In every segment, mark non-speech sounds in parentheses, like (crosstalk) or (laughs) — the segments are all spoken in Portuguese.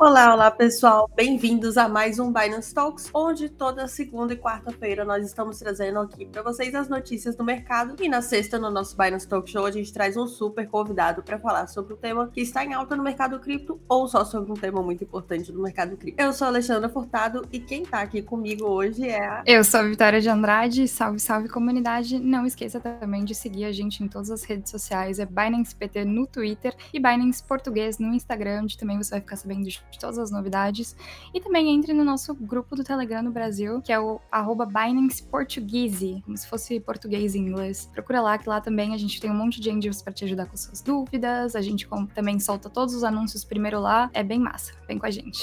Olá, olá pessoal, bem-vindos a mais um Binance Talks, onde toda segunda e quarta-feira nós estamos trazendo aqui para vocês as notícias do mercado e na sexta no nosso Binance Talk Show a gente traz um super convidado para falar sobre o tema que está em alta no mercado cripto ou só sobre um tema muito importante do mercado cripto. Eu sou a Alexandra Furtado e quem está aqui comigo hoje é a... Eu sou a Vitória de Andrade, salve, salve comunidade. Não esqueça também de seguir a gente em todas as redes sociais, é Binance PT no Twitter e Binance Português no Instagram, onde também você vai ficar sabendo de de todas as novidades. E também entre no nosso grupo do Telegram no Brasil, que é o arroba Binance Portuguese, como se fosse português em inglês. Procura lá, que lá também a gente tem um monte de angels para te ajudar com suas dúvidas. A gente também solta todos os anúncios primeiro lá. É bem massa. Vem com a gente.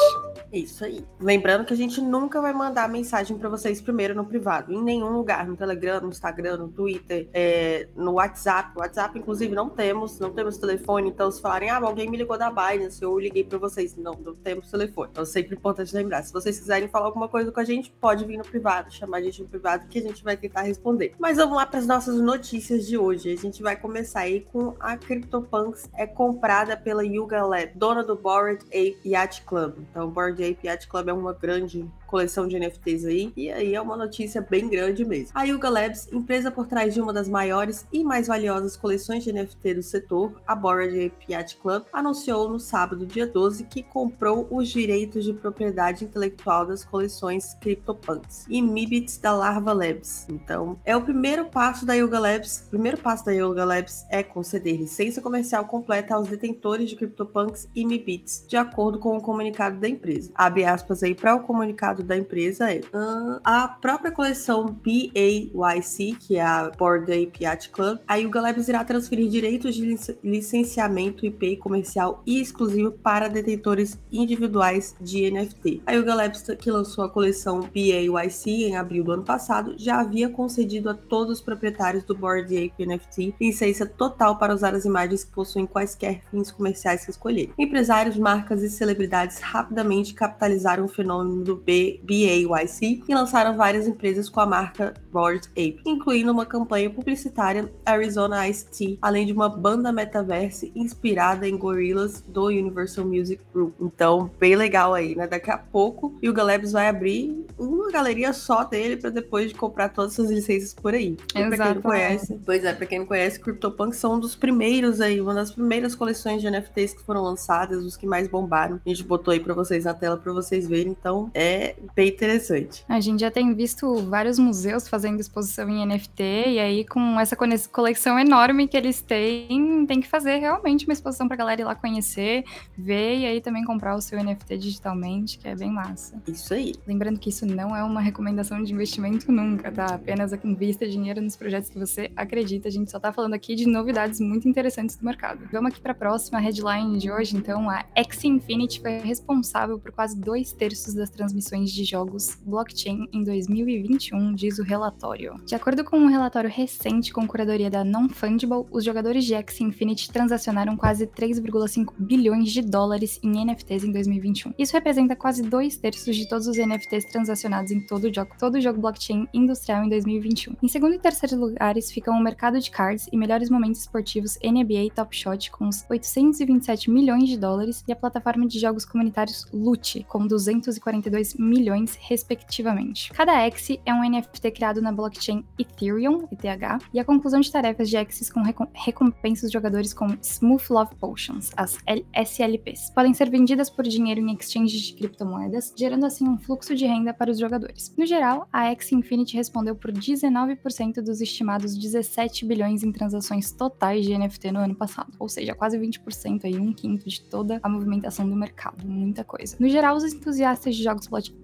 Isso aí. Lembrando que a gente nunca vai mandar mensagem para vocês primeiro no privado, em nenhum lugar, no Telegram, no Instagram, no Twitter, é, no WhatsApp. O WhatsApp, inclusive, não temos, não temos telefone. Então, se falarem, ah, alguém me ligou da Binance, eu liguei para vocês. Não, não temos telefone. Então, sempre importante lembrar. Se vocês quiserem falar alguma coisa com a gente, pode vir no privado, chamar a gente no privado, que a gente vai tentar responder. Mas vamos lá para as nossas notícias de hoje. A gente vai começar aí com a CryptoPunks é comprada pela Yuga Lab, dona do Bored Ape Yacht Club. Então, o Bored Ape Yacht Club é uma grande coleção de NFTs aí, e aí é uma notícia bem grande mesmo. A Yuga Labs, empresa por trás de uma das maiores e mais valiosas coleções de NFT do setor, a Bored Ape Yacht Club, anunciou no sábado, dia 12, que comprou os direitos de propriedade intelectual das coleções CryptoPunks e Mibits da Larva Labs. Então, é o primeiro passo da Yuga Labs. O primeiro passo da Yuga Labs é conceder licença comercial completa aos detentores de CryptoPunks e Mibits, de acordo com o comunicado da empresa. Abre aspas aí para o comunicado da empresa é uh, a própria coleção BAYC, que é a Board Ape Yacht Club, a Yuga Labs irá transferir direitos de licenciamento IP comercial e exclusivo para detentores individuais de NFT. A Yuga Labs, que lançou a coleção BAYC em abril do ano passado, já havia concedido a todos os proprietários do Board Ape NFT licença total para usar as imagens que possuem quaisquer fins comerciais que escolherem. Empresários, marcas e celebridades rapidamente capitalizaram o fenômeno do B BAYC e lançaram várias empresas com a marca Bored Ape, incluindo uma campanha publicitária Arizona Ice Tea, além de uma banda metaverse inspirada em Gorillaz do Universal Music Group. Então, bem legal aí, né? Daqui a pouco o Yuga Labs vai abrir uma galeria só dele para depois de comprar todas essas licenças por aí. Para quem não conhece, pois é, para quem não conhece, CryptoPunk são um dos primeiros aí, uma das primeiras coleções de NFTs que foram lançadas, os que mais bombaram. A gente botou aí para vocês na tela para vocês verem, então é bem interessante. A gente já tem visto vários museus fazendo exposição em NFT, e aí com essa coleção enorme que eles têm, tem que fazer realmente uma exposição pra galera ir lá conhecer, ver e aí também comprar o seu NFT digitalmente, que é bem massa. Isso aí. Lembrando que isso não é uma recomendação de investimento nunca, tá? Apenas invista dinheiro nos projetos que você acredita. A gente só tá falando aqui de novidades muito interessantes do mercado. Vamos aqui para a próxima headline de hoje, então. A X Infinity foi responsável por quase dois terços das transmissões de jogos blockchain em 2021, diz o relatório. De acordo com um relatório recente com curadoria da Non-Fungible, os jogadores de Axie Infinity transacionaram quase 3,5 bilhões de dólares em NFTs em 2021. Isso representa quase dois terços de todos os NFTs transacionados em todo o jogo, todo o jogo blockchain industrial em 2021. Em segundo e terceiro lugares ficam o mercado de cards e melhores momentos esportivos NBA Top Shot com 827 milhões de dólares e a plataforma de jogos comunitários Loot com 242 milhões milhões, respectivamente. Cada X é um NFT criado na blockchain Ethereum, ETH, e a conclusão de tarefas de X's com recompensas jogadores com Smooth Love Potions, as SLPs. Podem ser vendidas por dinheiro em exchanges de criptomoedas, gerando assim um fluxo de renda para os jogadores. No geral, a X Infinity respondeu por 19% dos estimados 17 bilhões em transações totais de NFT no ano passado, ou seja, quase 20% aí, um quinto de toda a movimentação do mercado, muita coisa. No geral, os entusiastas de jogos blockchain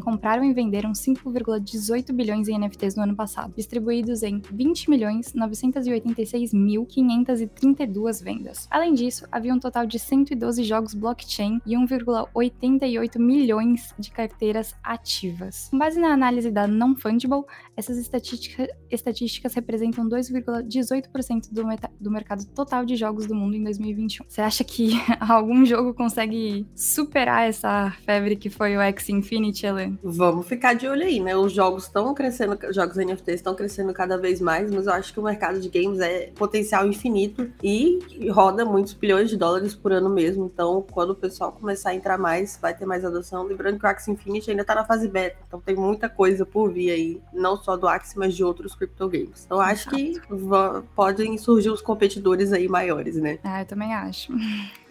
compraram e venderam 5,18 bilhões em NFTs no ano passado, distribuídos em 20 milhões 986.532 vendas. Além disso, havia um total de 112 jogos blockchain e 1,88 milhões de carteiras ativas. Com base na análise da Non-Fungible, essas estatística, estatísticas representam 2,18% do, do mercado total de jogos do mundo em 2021. Você acha que (laughs) algum jogo consegue superar essa febre que foi o X Infinity? Infinity? Vamos ficar de olho aí, né? Os jogos estão crescendo, jogos NFTs estão crescendo cada vez mais, mas eu acho que o mercado de games é potencial infinito e roda muitos bilhões de dólares por ano mesmo. Então, quando o pessoal começar a entrar mais, vai ter mais adoção. Lembrando que o Axie Infinity ainda está na fase beta, então tem muita coisa por vir aí, não só do Axie, mas de outros crypto games. Então, acho que podem surgir os competidores aí maiores, né? Ah, eu também acho.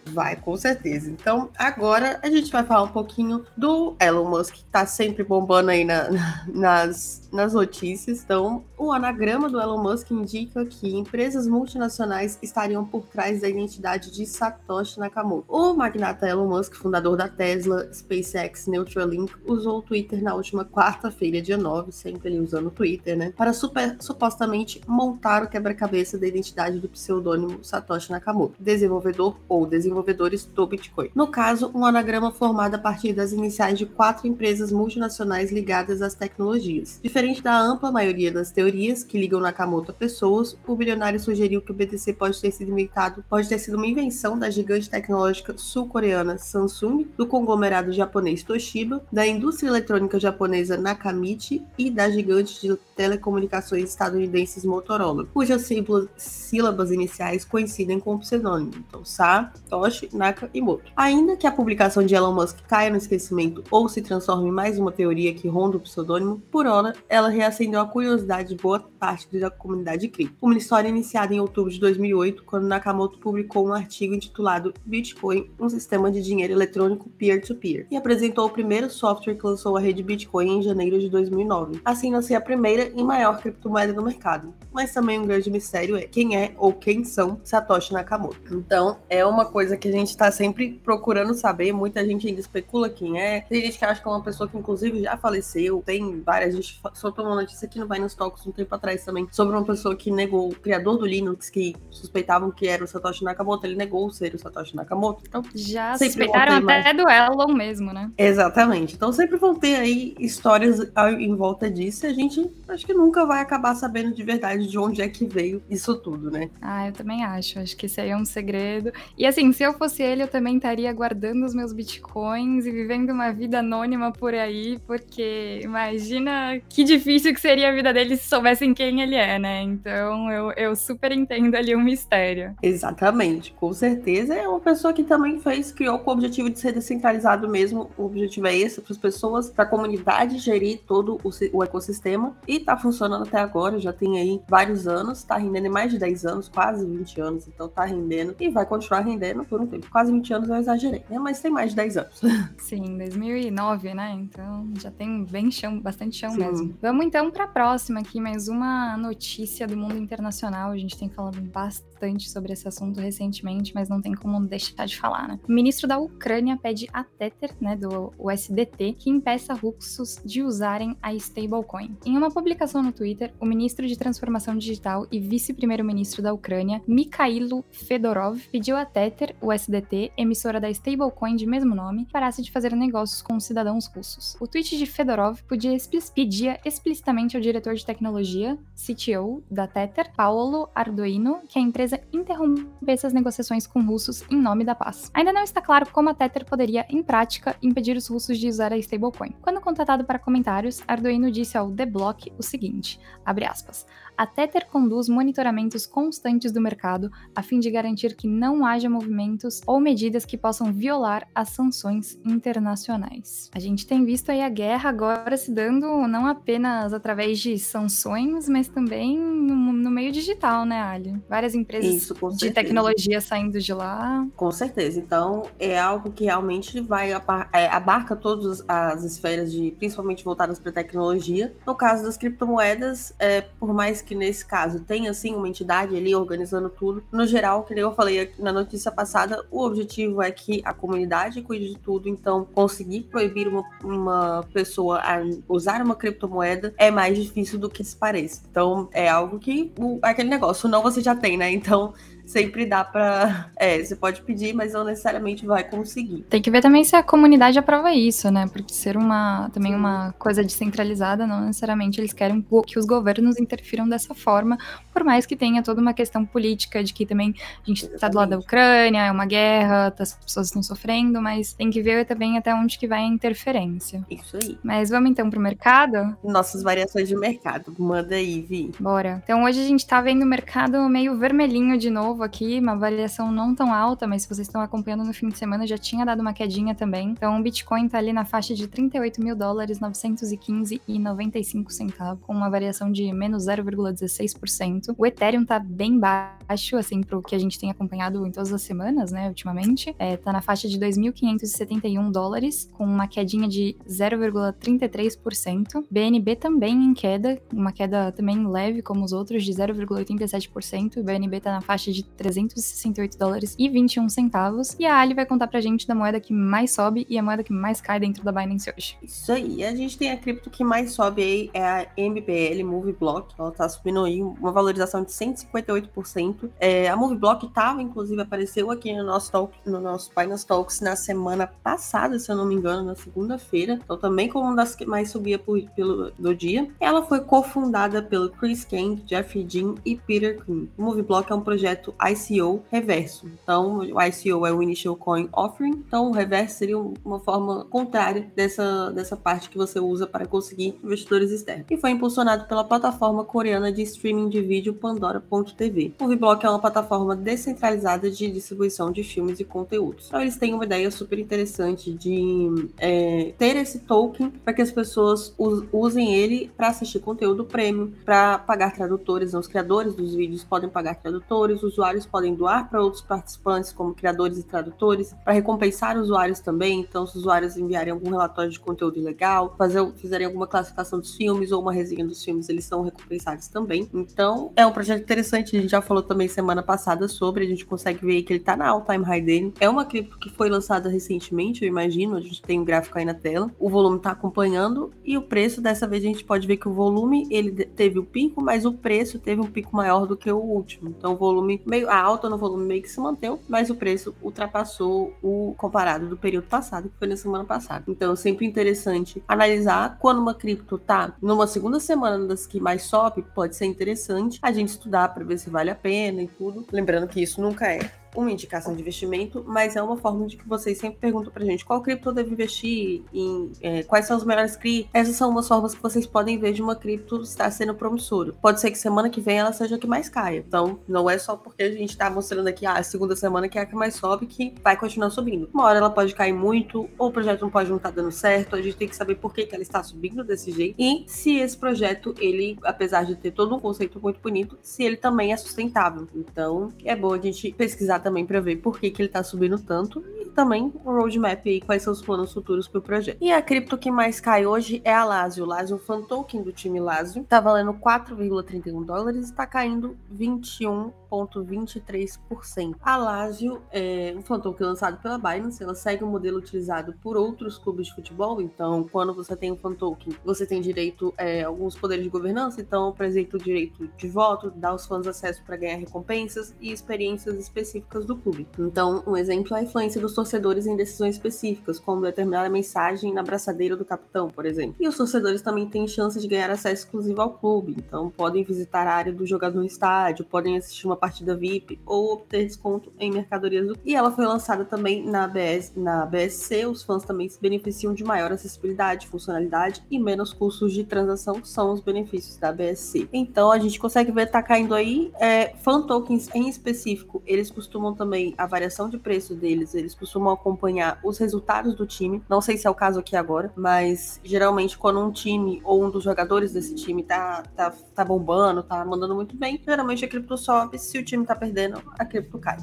Vai, com certeza. Então, agora a gente vai falar um pouquinho do Elon Musk, que tá sempre bombando aí na, nas, nas notícias. Então, o anagrama do Elon Musk indica que empresas multinacionais estariam por trás da identidade de Satoshi Nakamoto. O magnata Elon Musk, fundador da Tesla, SpaceX, Neuralink, usou o Twitter na última quarta-feira, dia 9, sempre ele usando o Twitter, né, para super, supostamente montar o quebra-cabeça da identidade do pseudônimo Satoshi Nakamoto, desenvolvedor ou desenvolvedor desenvolvedores do Bitcoin. No caso, um anagrama formado a partir das iniciais de quatro empresas multinacionais ligadas às tecnologias. Diferente da ampla maioria das teorias que ligam Nakamoto a pessoas, o bilionário sugeriu que o BTC pode ter sido inventado, pode ter sido uma invenção da gigante tecnológica sul-coreana Samsung, do conglomerado japonês Toshiba, da indústria eletrônica japonesa Nakamichi e da gigante de telecomunicações estadunidenses Motorola, cujas sílabas iniciais coincidem com o pseudônimo. Então, Sa, Toshi, Naka e Moto. Ainda que a publicação de Elon Musk caia no esquecimento ou se transforme em mais uma teoria que ronda o pseudônimo, por hora, ela reacendeu a curiosidade de boa parte da comunidade cripto. Uma história iniciada em outubro de 2008, quando Nakamoto publicou um artigo intitulado Bitcoin, um sistema de dinheiro eletrônico peer-to-peer, -peer, e apresentou o primeiro software que lançou a rede Bitcoin em janeiro de 2009. Assim nasceu a primeira e maior criptomoeda do mercado. Mas também um grande mistério é quem é ou quem são Satoshi Nakamoto. Então, é uma coisa coisa que a gente tá sempre procurando saber. Muita gente ainda especula quem é. Tem gente que acha que é uma pessoa que, inclusive, já faleceu. Tem várias. A gente soltou uma notícia aqui no Binance Talks um tempo atrás também sobre uma pessoa que negou, o criador do Linux, que suspeitavam que era o Satoshi Nakamoto. Ele negou ser o Satoshi Nakamoto. Então, já suspeitaram até mais... do Elon mesmo, né? Exatamente. Então, sempre vão ter aí histórias em volta disso. E a gente acho que nunca vai acabar sabendo de verdade de onde é que veio isso tudo, né? Ah, eu também acho. Acho que isso aí é um segredo. E assim, se eu fosse ele, eu também estaria guardando os meus bitcoins e vivendo uma vida anônima por aí, porque imagina que difícil que seria a vida dele se soubessem quem ele é, né? Então eu, eu super entendo ali o mistério. Exatamente, com certeza. É uma pessoa que também fez, criou com o objetivo de ser descentralizado mesmo. O objetivo é esse, para as pessoas, para a comunidade gerir todo o, o ecossistema. E tá funcionando até agora, já tem aí vários anos, tá rendendo mais de 10 anos, quase 20 anos, então tá rendendo e vai continuar rendendo por um tempo. Quase 20 anos eu exagerei, né? Mas tem mais de 10 anos. (laughs) Sim, 2009, né? Então já tem bem chão, bastante chão Sim. mesmo. Vamos então para a próxima aqui, mais uma notícia do mundo internacional. A gente tem falado bastante sobre esse assunto recentemente, mas não tem como deixar de falar, né? O ministro da Ucrânia pede a Tether, né, do USDT, que impeça russos de usarem a stablecoin. Em uma publicação no Twitter, o ministro de Transformação Digital e vice-primeiro-ministro da Ucrânia, Mikhailo Fedorov, pediu a Tether, USDT, emissora da stablecoin de mesmo nome, parasse de fazer negócios com cidadãos russos. O tweet de Fedorov podia pedia explicitamente ao diretor de tecnologia, CTO, da Tether, Paulo Arduino, que a empresa interrompesse as negociações com russos em nome da paz. Ainda não está claro como a Tether poderia, em prática, impedir os russos de usar a stablecoin. Quando contatado para comentários, Arduino disse ao The Block o seguinte, abre aspas, a Tether conduz monitoramentos constantes do mercado a fim de garantir que não haja movimentos ou medidas que possam violar as sanções internacionais. A gente tem visto aí a guerra agora se dando não apenas através de sanções, mas também no, no meio digital, né, Ali? Várias empresas Isso, de tecnologia saindo de lá. Com certeza. Então, é algo que realmente vai é, abarca todas as esferas de, principalmente voltadas para tecnologia. No caso das criptomoedas, é, por mais que que nesse caso tem assim uma entidade ali organizando tudo. No geral, que eu falei na notícia passada, o objetivo é que a comunidade cuide de tudo, então conseguir proibir uma, uma pessoa a usar uma criptomoeda é mais difícil do que se parece. Então é algo que o, aquele negócio não você já tem, né? Então sempre dá para. (laughs) É, você pode pedir, mas não necessariamente vai conseguir. Tem que ver também se a comunidade aprova isso, né? Porque ser uma também uma coisa descentralizada, não necessariamente eles querem que os governos interfiram dessa forma, por mais que tenha toda uma questão política de que também a gente está do lado da Ucrânia, é uma guerra, as pessoas estão sofrendo, mas tem que ver também até onde que vai a interferência. Isso aí. Mas vamos então pro mercado? Nossas variações de mercado. Manda aí, Vi. Bora. Então hoje a gente tá vendo o mercado meio vermelhinho de novo aqui, uma variação não tão alta, mas se vocês estão acompanhando no fim de semana, já tinha dado uma quedinha também. Então, o Bitcoin tá ali na faixa de 38 mil dólares, 915 e 95 centavos, com uma variação de menos 0,16%. O Ethereum tá bem baixo, assim, pro que a gente tem acompanhado em todas as semanas, né, ultimamente. É, tá na faixa de 2.571 dólares, com uma quedinha de 0,33%. BNB também em queda, uma queda também leve, como os outros, de 0,87%. O BNB tá na faixa de 368 dólares e 21 centavos. E a Ali vai contar pra gente da moeda que mais sobe e a moeda que mais cai dentro da Binance hoje. Isso aí. A gente tem a cripto que mais sobe aí, é a MBL, Move Block. Ela tá subindo aí uma valorização de 158%. É, a Move Block tava, inclusive, apareceu aqui no nosso, talk, no nosso Binance Talks na semana passada, se eu não me engano, na segunda-feira. Então, também como uma das que mais subia por, pelo, do dia. Ela foi cofundada pelo Chris Kang, Jeff Dean e Peter Quinn. O MoveBlock é um projeto ICO reverso. Então, o ICO é o Initial Coin Offering. Então, o reverso seria uma forma contrária dessa, dessa parte que você usa para conseguir investidores externos. E foi impulsionado pela plataforma coreana de streaming de vídeo Pandora.tv. O MoveBlock é uma plataforma descentralizada de distribuição de filmes e conteúdos. Então, eles têm uma ideia super interessante de é, ter esse token para que as pessoas usem ele para assistir conteúdo premium, para pagar tradutores. Os criadores dos vídeos podem pagar tradutores, usuários podem doar para outros participantes, como criadores e tradutores, para recompensar usuários também. Então, se os usuários enviarem algum relatório de conteúdo legal, fazer, fizerem alguma classificação dos filmes ou uma resenha dos filmes, eles são recompensados também. Então, é um projeto interessante. A gente já falou também semana passada sobre, a gente consegue ver que ele está na all-time high dele. É uma cripto que foi lançada recentemente, eu imagino, a gente tem um gráfico aí na tela. O volume está acompanhando e o preço dessa vez a gente pode ver que o volume ele teve o pico, mas o preço teve um pico maior do que o último. Então o volume meio a alta no volume meio que se manteve, mas o preço ultrapassou o comparado do período passado, que foi na semana passada. Então é sempre interessante analisar quando uma cripto tá numa segunda semana das que mais sobe, pode ser interessante a gente estudar para ver se vale a pena e tudo. Lembrando que isso nunca é uma indicação de investimento, mas é uma forma de que vocês sempre perguntam pra gente qual cripto eu devo investir, em é, quais são os melhores criptos. Essas são umas formas que vocês podem ver de uma cripto estar sendo promissora. Pode ser que semana que vem ela seja a que mais caia. Então, não é só porque a gente tá mostrando aqui ah, a segunda semana que é a que mais sobe que vai continuar subindo. Uma hora ela pode cair muito, ou o projeto não pode não estar tá dando certo, a gente tem que saber por que, que ela está subindo desse jeito e se esse projeto, ele, apesar de ter todo um conceito muito bonito, se ele também é sustentável. Então, é bom a gente pesquisar também para ver por que, que ele está subindo tanto e também o roadmap aí, quais são os planos futuros para o projeto. E a cripto que mais cai hoje é a Lazio. Lazio, o fan token do time Lazio, tá valendo 4,31 dólares e está caindo 21,23%. A Lazio é um fan token lançado pela Binance, ela segue o um modelo utilizado por outros clubes de futebol, então quando você tem um fan token, você tem direito é, a alguns poderes de governança, então, por exemplo, o direito de voto, dá aos fãs acesso para ganhar recompensas e experiências específicas do clube. Então, um exemplo é a influência dos torcedores em decisões específicas, como determinada mensagem na braçadeira do capitão, por exemplo. E os torcedores também têm chance de ganhar acesso exclusivo ao clube, então podem visitar a área do jogador no estádio, podem assistir uma partida VIP ou obter desconto em mercadorias do E ela foi lançada também na, BS, na BSC, os fãs também se beneficiam de maior acessibilidade, funcionalidade e menos custos de transação, são os benefícios da BSC. Então a gente consegue ver tá caindo aí é, fan tokens em específico, eles costumam também também a variação de preço deles, eles costumam acompanhar os resultados do time. Não sei se é o caso aqui agora, mas geralmente quando um time ou um dos jogadores desse time tá, tá, tá bombando, tá mandando muito bem, geralmente a cripto sobe. Se o time tá perdendo, a cripto cai.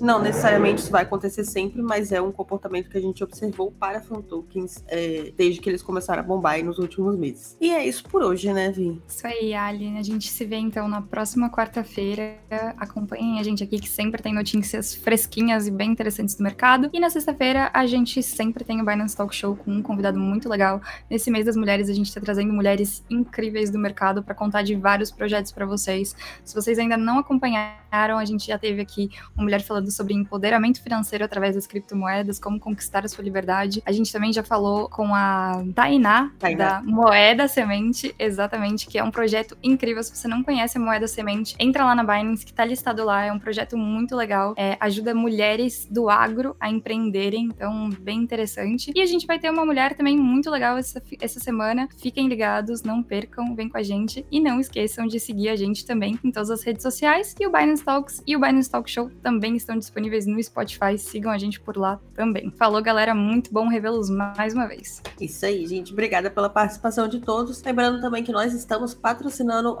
Não necessariamente isso vai acontecer sempre, mas é um comportamento que a gente observou para fan tokens é, desde que eles começaram a bombar nos últimos meses. E é isso por hoje, né, Vi? Isso aí, Aline. A gente se vê então na próxima quarta-feira. Acompanhem a gente aqui que sempre tem notícias fresquinhas e bem interessantes do mercado. E na sexta-feira a gente sempre tem o Binance Talk Show com um convidado muito legal. Nesse mês das mulheres a gente está trazendo mulheres incríveis do mercado para contar de vários projetos para vocês. Se vocês ainda não acompanharam, a gente já teve aqui uma mulher falando sobre empoderamento financeiro através das criptomoedas, como conquistar a sua liberdade. A gente também já falou com a Tainá, Tainá. da Moeda Semente, exatamente, que é um projeto incrível. Se você não conhece a Moeda Semente, entra lá na Binance, que tá listado lá. É um projeto muito legal. É, ajuda mulheres do agro a empreenderem, então bem interessante. E a gente vai ter uma mulher também muito legal essa, essa semana. Fiquem ligados, não percam, vem com a gente. E não esqueçam de seguir a gente também em todas as redes sociais. E o Binance Talks e o Binance Talk Show também estão disponíveis no Spotify. Sigam a gente por lá também. Falou, galera. Muito bom revê-los mais uma vez. Isso aí, gente. Obrigada pela participação de todos. Lembrando também que nós estamos patrocinando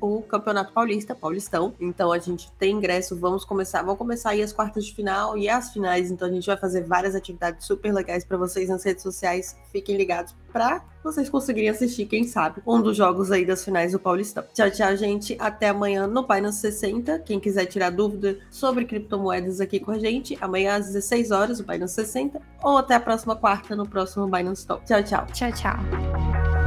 o Campeonato Paulista, Paulistão. Então a gente tem ingresso, vamos começar, vão começar aí as quartas de final e as finais. Então a gente vai fazer várias atividades super legais para vocês nas redes sociais. Fiquem ligados para vocês conseguirem assistir, quem sabe, um dos jogos aí das finais do Paulistão. Tchau, tchau, gente. Até amanhã no Binance 60. Quem quiser tirar dúvida sobre criptomoedas aqui com a gente, amanhã às 16 horas, o Binance 60, ou até a próxima quarta no próximo Binance Talk. Tchau, tchau. Tchau, tchau.